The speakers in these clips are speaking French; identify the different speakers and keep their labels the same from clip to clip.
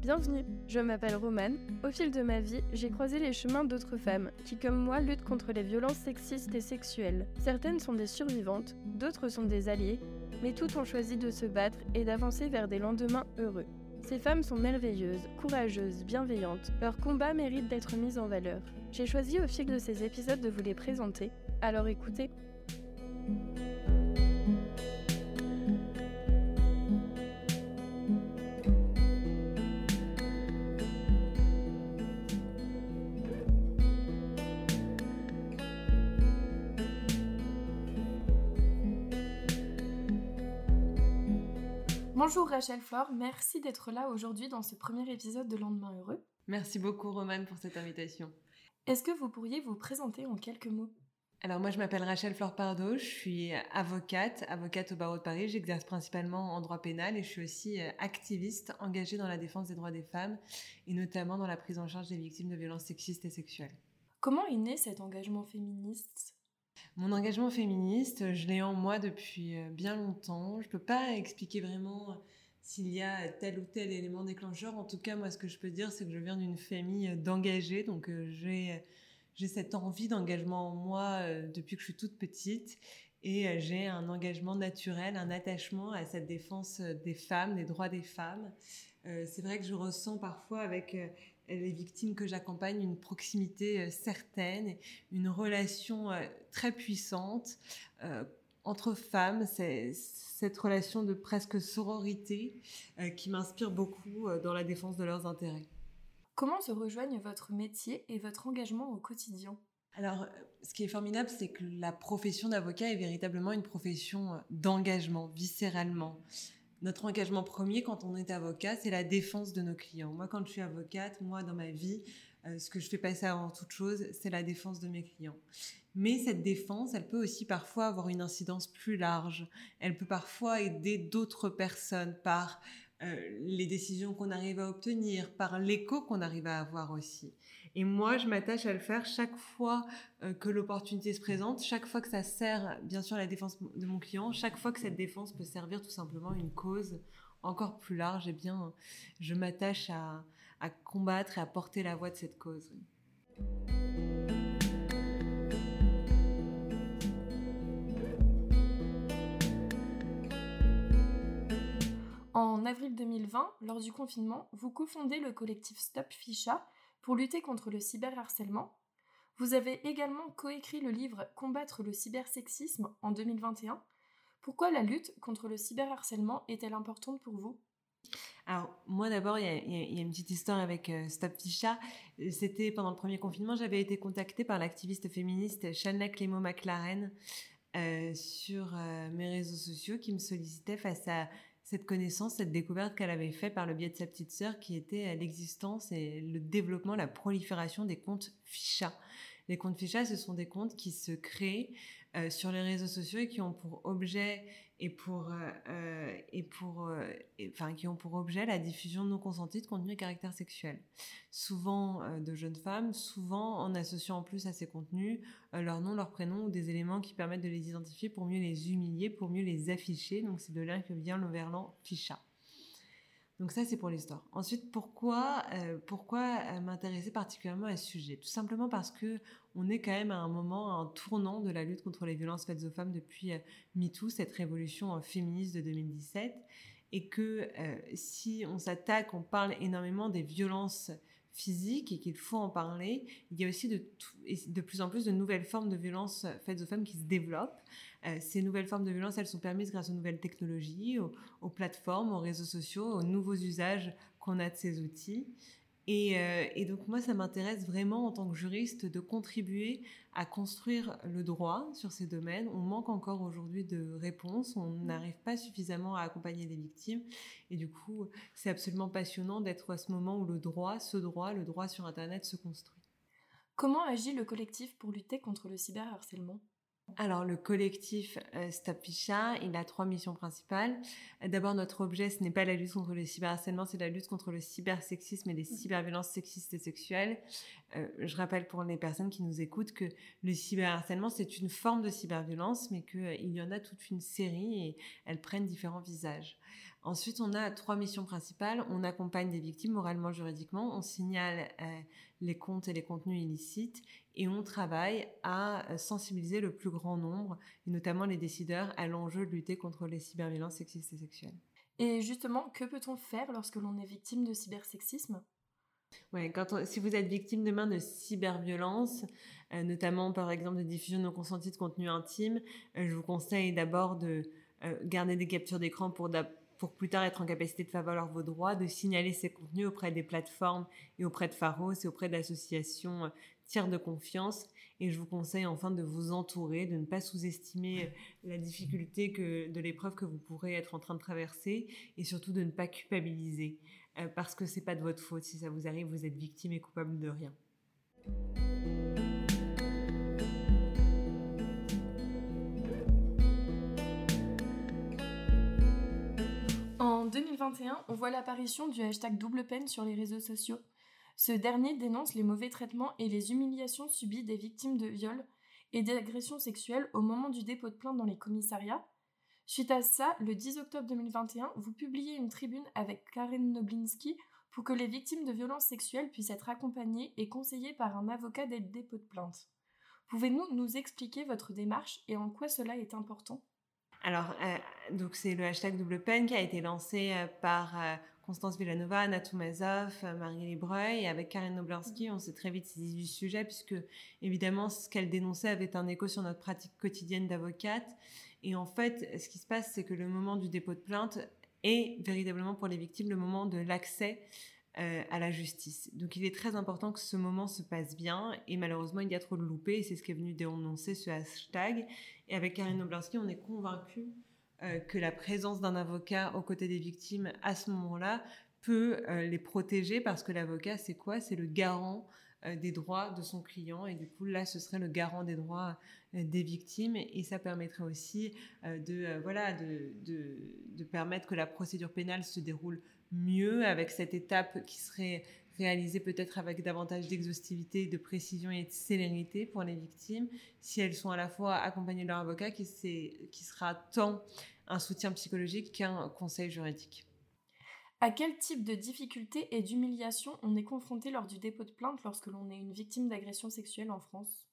Speaker 1: Bienvenue, je m'appelle Romane. Au fil de ma vie, j'ai croisé les chemins d'autres femmes qui, comme moi, luttent contre les violences sexistes et sexuelles. Certaines sont des survivantes, d'autres sont des alliées, mais toutes ont choisi de se battre et d'avancer vers des lendemains heureux. Ces femmes sont merveilleuses, courageuses, bienveillantes. Leur combat mérite d'être mis en valeur. J'ai choisi au fil de ces épisodes de vous les présenter, alors écoutez. Bonjour Rachel Flore, merci d'être là aujourd'hui dans ce premier épisode de Lendemain Heureux.
Speaker 2: Merci beaucoup Romane pour cette invitation.
Speaker 1: Est-ce que vous pourriez vous présenter en quelques mots?
Speaker 2: Alors moi je m'appelle Rachel Flore Pardo, je suis avocate, avocate au barreau de Paris, j'exerce principalement en droit pénal et je suis aussi euh, activiste engagée dans la défense des droits des femmes et notamment dans la prise en charge des victimes de violences sexistes et sexuelles.
Speaker 1: Comment est né cet engagement féministe?
Speaker 2: Mon engagement féministe, je l'ai en moi depuis euh, bien longtemps. Je peux pas expliquer vraiment euh, s'il y a tel ou tel élément déclencheur. En tout cas, moi, ce que je peux dire, c'est que je viens d'une famille euh, d'engagés, donc j'ai j'ai cette envie d'engagement en moi depuis que je suis toute petite et j'ai un engagement naturel, un attachement à cette défense des femmes, des droits des femmes. C'est vrai que je ressens parfois avec les victimes que j'accompagne une proximité euh, certaine, une relation euh, très puissante euh, entre femmes. C'est cette relation de presque sororité qui m'inspire beaucoup dans la défense de leurs intérêts.
Speaker 1: Comment se rejoignent votre métier et votre engagement au quotidien?
Speaker 2: Alors, ce qui est formidable, c'est que la profession d'avocat est véritablement une profession d'engagement, viscéralement notre engagement premier quand on est avocat, c'est la défense de nos clients. Moi, quand je suis avocate, moi, dans ma vie, euh, ce que je fais passer avant toute chose, c'est la défense de mes clients. Mais cette défense, elle peut aussi parfois avoir une incidence plus large. Elle peut parfois aider d'autres personnes par euh, les décisions qu'on arrive à obtenir, par l'écho qu'on arrive à avoir aussi. Et moi, je m'attache à le faire chaque fois euh, que l'opportunité se présente, chaque fois que ça sert, bien sûr, à la défense de mon client, chaque fois que cette défense peut servir tout simplement une cause encore plus large, eh bien, je m'attache à, à combattre et à porter la voix de cette cause.
Speaker 1: En avril 2020, lors du confinement, vous cofondez le collectif Stop Ficha pour lutter contre le cyberharcèlement. Vous avez également coécrit le livre Combattre le cybersexisme en 2021. Pourquoi la lutte contre le cyberharcèlement est-elle importante pour vous?
Speaker 2: Alors moi d'abord, il y, a, une petite histoire avec euh, Stop Ficha. C'était pendant le premier confinement, j'avais été contactée par l'activiste féministe Shanna Clément McLaren euh, sur euh, mes réseaux sociaux qui me sollicitait face à cette connaissance, cette découverte qu'elle avait fait par le biais de sa petite sœur, qui était l'existence et le développement, la prolifération des comptes ficha. Les comptes ficha, ce sont des comptes qui se créent euh, sur les réseaux sociaux et qui ont pour objet et pour euh, euh et pour euh, qui ont pour objet la diffusion non consentie de contenus à caractère sexuel. Souvent de jeunes femmes, souvent en associant en plus à ces contenus leur nom, leur prénom ou des éléments qui permettent de les identifier pour mieux les humilier, pour mieux les afficher. Donc c'est de là que vient le verlan ficha. Donc ça, c'est pour l'histoire. Ensuite, pourquoi, euh, pourquoi euh, m'intéresser particulièrement à ce sujet? Tout simplement parce que on est quand même à un moment, à un tournant de la lutte contre les violences faites aux femmes depuis euh, MeToo, cette révolution féministe de 2017, et que si on s'attaque, on parle énormément des violences physique et qu'il faut en parler. Il y a aussi de, plus en plus de nouvelles formes de violences faites aux femmes qui se développent. Euh, ces nouvelles formes de violence, elles sont permises grâce aux nouvelles technologies, aux, aux plateformes, aux réseaux sociaux, aux nouveaux usages qu'on a de ces outils. Et, euh, et, donc moi, ça m'intéresse vraiment en tant que juriste de contribuer à construire le droit sur ces domaines. On manque encore aujourd'hui de réponses, on mmh. n'arrive pas suffisamment à accompagner les victimes. Et du coup, c'est absolument passionnant d'être à ce moment où le droit, ce droit, le droit sur Internet se construit.
Speaker 1: Comment agit le collectif pour lutter contre le cyberharcèlement?
Speaker 2: Alors le collectif euh, Stop Ficha, il a trois missions principales. D'abord notre objet, ce n'est pas la lutte contre le cyberharcèlement, c'est la lutte contre le cybersexisme et les cyberviolences sexistes et sexuelles. Euh, je rappelle pour les personnes qui nous écoutent que le cyberharcèlement c'est une forme de cyberviolence, mais qu'il euh, y en a toute une série et elles prennent différents visages. Ensuite, on a trois missions principales. On accompagne des victimes moralement, juridiquement, on signale euh, les comptes et les contenus illicites et on travaille à euh, sensibiliser le plus grand nombre, et notamment les décideurs, à l'enjeu de lutter contre les cyberviolences sexistes et sexuelles.
Speaker 1: Et justement, que peut-on faire lorsque l'on est victime de cybersexisme?
Speaker 2: Ouais, quand si vous êtes victime demain de cyberviolence, euh, notamment par exemple de diffusion non consentie de contenu intime, je vous conseille d'abord de garder des captures d'écran pour pour plus tard être en capacité de faire valoir vos droits, de signaler ces contenus auprès des plateformes et auprès de Pharos et auprès d'associations euh, tiers de confiance. Et je vous conseille enfin de vous entourer, de ne pas sous-estimer euh, la difficulté que, de l'épreuve que vous pourrez être en train de traverser et surtout de ne pas culpabiliser euh, parce que c'est pas de votre faute. Si ça vous arrive, vous êtes victime et coupable de rien.
Speaker 1: En 2021, on voit l'apparition du hashtag double peine sur les réseaux sociaux. Ce dernier dénonce les mauvais traitements et les humiliations subies des victimes de viols et d'agressions sexuelles au moment du dépôt de plainte dans les commissariats. Suite à ça, le 10 octobre 2021, vous publiez une tribune avec Karen Noblinski pour que les victimes de violences sexuelles puissent être accompagnées et conseillées par un avocat dès le dépôt de plainte. Pouvez-vous nous expliquer votre démarche et en quoi cela est important?
Speaker 2: Alors, euh, donc c'est le hashtag double peine qui a été lancé euh, par euh, Constance Villanova, Anna Marie Libreuil et avec Karen Noblinski, on s'est très vite saisi du sujet puisque évidemment ce qu'elle dénonçait avait un écho sur notre pratique quotidienne d'avocate. Et en fait, ce qui se passe, c'est que le moment du dépôt de plainte est véritablement pour les victimes le moment de l'accès à la justice. Donc il est très important que ce moment se passe bien et malheureusement il y a trop de loupés et c'est ce qui est venu dénoncer ce hashtag. Et avec Karine Noblinski, on est convaincu euh, que la présence d'un avocat aux côtés des victimes à ce moment-là peut euh, les protéger parce que l'avocat c'est quoi? C'est le garant des droits de son client et du coup là ce serait le garant des droits des victimes et ça permettrait aussi de voilà de, de, permettre que la procédure pénale se déroule mieux avec cette étape qui serait réalisée peut-être avec davantage d'exhaustivité, de précision et de célérité pour les victimes, si elles sont à la fois accompagnées de leur avocat, qui, qui sera tant un soutien psychologique qu'un conseil juridique.
Speaker 1: À quel type de difficultés et d'humiliation on est confronté lors du dépôt de plainte lorsque l'on est une victime d'agression sexuelle en France?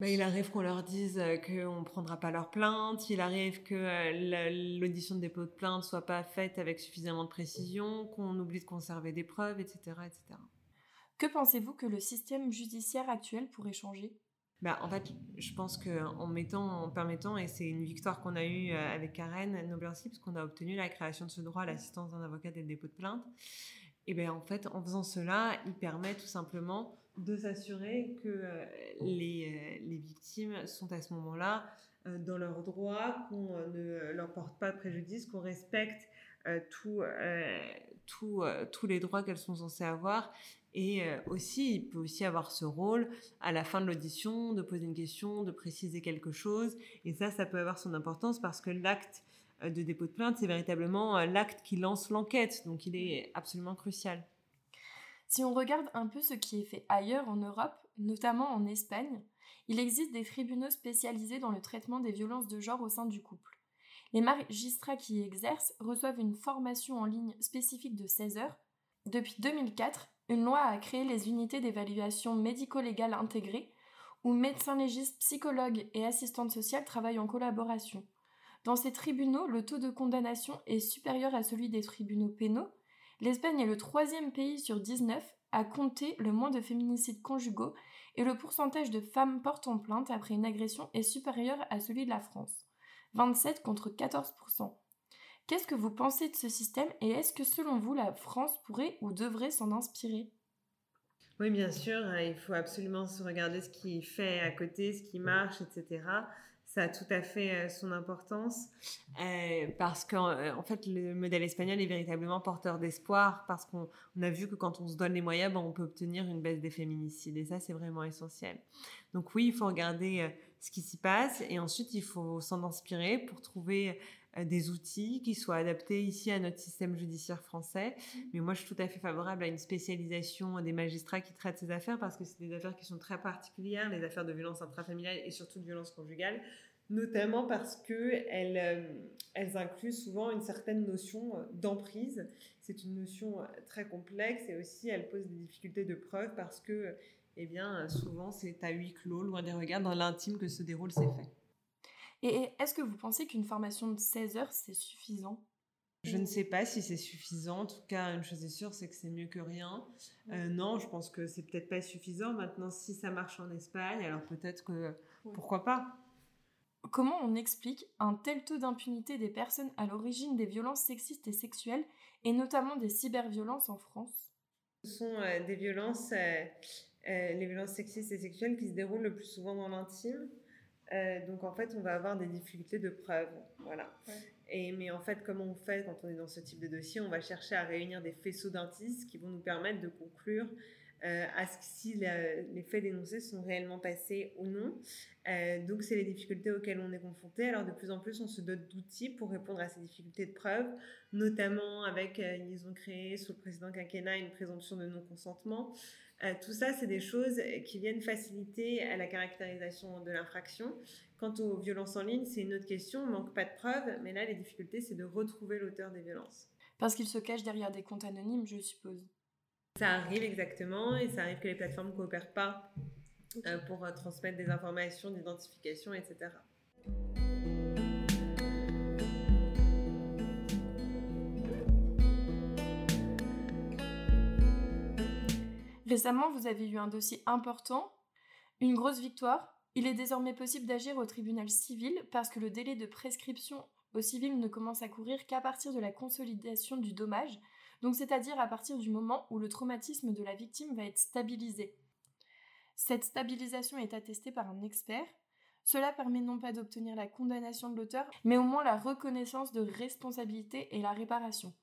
Speaker 2: Bah, il arrive qu'on leur dise euh, qu'on ne prendra pas leur plainte, il arrive que euh, l'audition de dépôt de plainte soit pas faite avec suffisamment de précision, qu'on oublie de conserver des preuves, etc. etc.
Speaker 1: Que pensez-vous que le système judiciaire actuel pourrait changer?
Speaker 2: Bah, en fait, je pense qu'en mettant, en permettant, et c'est une victoire qu'on a eue euh, avec Karen Noblinski, parce qu'on a obtenu la création de ce droit à l'assistance d'un avocat dès le dépôt de plainte, et bien en fait, en faisant cela, il permet tout simplement de s'assurer que euh, les, euh, les, victimes sont à ce moment-là euh, dans leurs droits, qu'on ne leur porte pas de préjudice, qu'on respecte tous les droits qu'elles sont censées avoir. Et aussi, il peut aussi avoir ce rôle à la fin de l'audition de poser une question, de préciser quelque chose. Et ça, ça peut avoir son importance parce que l'acte de dépôt de plainte, c'est véritablement l'acte qui lance l'enquête. Donc, il est absolument crucial.
Speaker 1: Si on regarde un peu ce qui est fait ailleurs en Europe, notamment en Espagne, il existe des tribunaux spécialisés dans le traitement des violences de genre au sein du couple. Les magistrats qui y exercent reçoivent une formation en ligne spécifique de 16 heures. Depuis 2004, une loi a créé les unités d'évaluation médico-légale intégrées, où médecins légistes, psychologues et assistantes sociales travaillent en collaboration. Dans ces tribunaux, le taux de condamnation est supérieur à celui des tribunaux pénaux, L'Espagne est le troisième pays sur 19 à compter le moins de féminicides conjugaux et le pourcentage de femmes portant plainte après une agression est supérieur à celui de la France, 27 contre 14%. Qu'est-ce que vous pensez de ce système et est-ce que selon vous la France pourrait ou devrait s'en inspirer?
Speaker 2: Oui, bien sûr, il faut absolument se regarder ce qui fait à côté, ce qui marche, etc ça a tout à fait euh, son importance euh, parce qu'en euh, fait le modèle espagnol est véritablement porteur d'espoir parce qu'on a vu que quand on se donne les moyens, ben, on peut obtenir une baisse des féminicides et ça c'est vraiment essentiel. Donc oui, il faut regarder ce qui s'y passe et ensuite il faut s'en inspirer pour trouver des outils qui soient adaptés ici à notre système judiciaire français. Mmh. Mais moi, je suis tout à fait favorable à une spécialisation des magistrats qui traitent ces affaires parce que c'est des affaires qui sont très particulières, les affaires de violence intrafamiliale et surtout de violence conjugale notamment parce qu'elles euh, elles incluent souvent une certaine notion euh, d'emprise. C'est une notion très complexe et aussi elles posent des difficultés de preuve parce que eh bien, souvent c'est à huis clos, loin des regards, dans l'intime que se déroulent ces faits.
Speaker 1: Et est-ce que vous pensez qu'une formation de 16 heures, c'est suffisant?
Speaker 2: Je ne sais pas si c'est suffisant. En tout cas, une chose est sûre, c'est que c'est mieux que rien. Euh, non, je pense que c'est peut-être pas suffisant. Maintenant, si ça marche en Espagne, alors peut-être que pourquoi pas?
Speaker 1: Comment on explique un tel taux d'impunité des personnes à l'origine des violences sexistes et sexuelles, et notamment des cyberviolences en France?
Speaker 2: Ce sont euh, des violences, euh, les violences sexistes et sexuelles qui se déroulent le plus souvent dans l'intime. Donc en fait, on va avoir des difficultés de preuve. Voilà. Et, mais en fait, comment on fait quand on est dans ce type de dossier? On va chercher à réunir des faisceaux d'indices qui vont nous permettre de conclure euh, à ce si les faits dénoncés sont réellement passés ou non. Euh, donc, c'est les difficultés auxquelles on est confronté. Alors, de plus en plus, on se dote d'outils pour répondre à ces difficultés de preuve, notamment avec, euh, ils ont créé sous le président quinquennat une présomption de non-consentement. tout ça, c'est des choses qui viennent faciliter la caractérisation de l'infraction. Quant aux violences en ligne, c'est une autre question, on manque pas de preuves, mais là, les difficultés, c'est de retrouver l'auteur des violences.
Speaker 1: Parce qu'il se cache derrière des comptes anonymes, je suppose.
Speaker 2: Ça arrive exactement, et ça arrive que les plateformes ne coopèrent pas euh, pour euh, transmettre des informations d'identification, etc.
Speaker 1: Récemment, vous avez eu un dossier important, une grosse victoire, il est désormais possible d'agir au tribunal civil parce que le délai de prescription au civil ne commence à courir qu'à partir de la consolidation du dommage, donc c'est-à-dire à partir du moment où le traumatisme de la victime va être stabilisé. Cette stabilisation est attestée par un expert. Cela permet non pas d'obtenir la condamnation de l'auteur, mais au moins la reconnaissance de responsabilité et la réparation.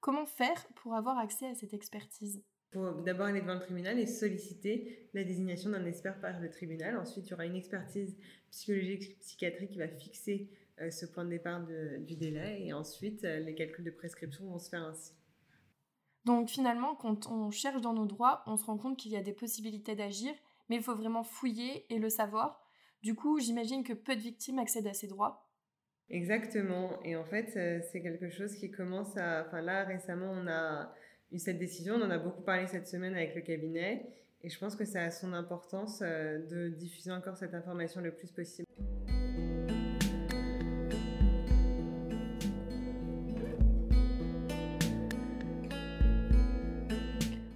Speaker 1: Comment faire pour avoir accès à cette expertise?
Speaker 2: Faut d'abord aller devant le tribunal et solliciter la désignation d'un expert par le tribunal. Ensuite, il y aura une expertise psychologique, psychiatrique qui va fixer euh, ce point de départ du délai. Et ensuite, euh, les calculs de prescription vont se faire ainsi.
Speaker 1: Donc finalement, quand on cherche dans nos droits, on se rend compte qu'il y a des possibilités d'agir, mais il faut vraiment fouiller et le savoir. Du coup, j'imagine que peu de victimes accèdent à ces droits.
Speaker 2: Exactement. Et en fait, euh, c'est quelque chose qui commence à... Enfin là, récemment, on a cette décision. On en a beaucoup parlé cette semaine avec le cabinet et je pense que ça a son importance euh, de diffuser encore cette information le plus possible.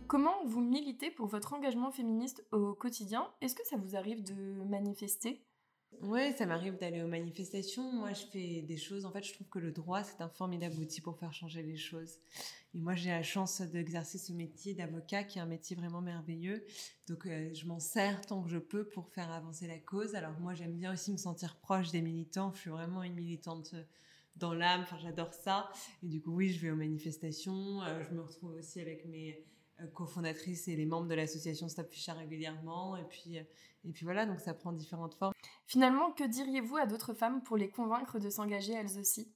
Speaker 1: Comment vous militez pour votre engagement féministe au quotidien? Est-ce que ça vous arrive de manifester?
Speaker 2: Oui, ça m'arrive d'aller aux manifestations. Moi, je fais des choses. En fait, je trouve que le droit, c'est un formidable outil pour faire changer les choses. Et moi, j'ai la chance d'exercer ce métier d'avocat qui est un métier vraiment merveilleux. Donc, euh, je m'en sers tant que je peux pour faire avancer la cause. Alors, moi, j'aime bien aussi me sentir proche des militants. Je suis vraiment une militante dans l'âme. Enfin, j'adore ça. Et du coup, oui, je vais aux manifestations. Euh, je me retrouve aussi avec mes euh, cofondatrices et les membres de l'association Stop Ficha régulièrement. Et puis, et puis voilà, donc ça prend différentes formes.
Speaker 1: Finalement, que diriez-vous à d'autres femmes pour les convaincre de s'engager elles aussi?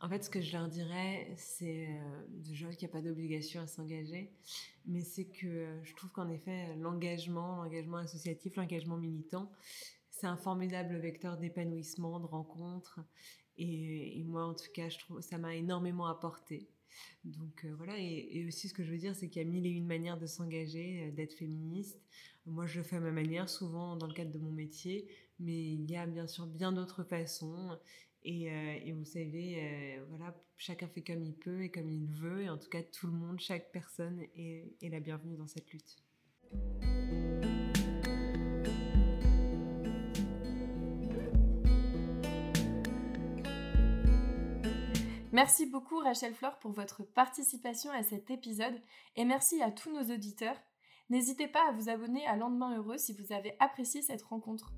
Speaker 2: En fait, ce que je leur dirais, c'est euh, déjà qu'il n'y a pas d'obligation à s'engager, mais c'est que euh, je trouve qu'en effet, l'engagement, l'engagement associatif, l'engagement militant, c'est un formidable vecteur d'épanouissement, de rencontres. Et, moi, en tout cas, ça m'a énormément apporté. Donc euh, voilà, et, et, aussi ce que je veux dire, c'est qu'il y a mille et une manières de s'engager, d'être féministe. Moi, je le fais à ma manière, souvent dans le cadre de mon métier, mais il y a bien sûr bien d'autres façons. Et, euh, vous savez, euh, voilà, chacun fait comme il peut et comme il veut. Et en tout cas, tout le monde, chaque personne est, est la bienvenue dans cette lutte.
Speaker 1: Merci beaucoup Rachel Flore pour votre participation à cet épisode et merci à tous nos auditeurs. N'hésitez pas à vous abonner à Lendemain Heureux si vous avez apprécié cette rencontre.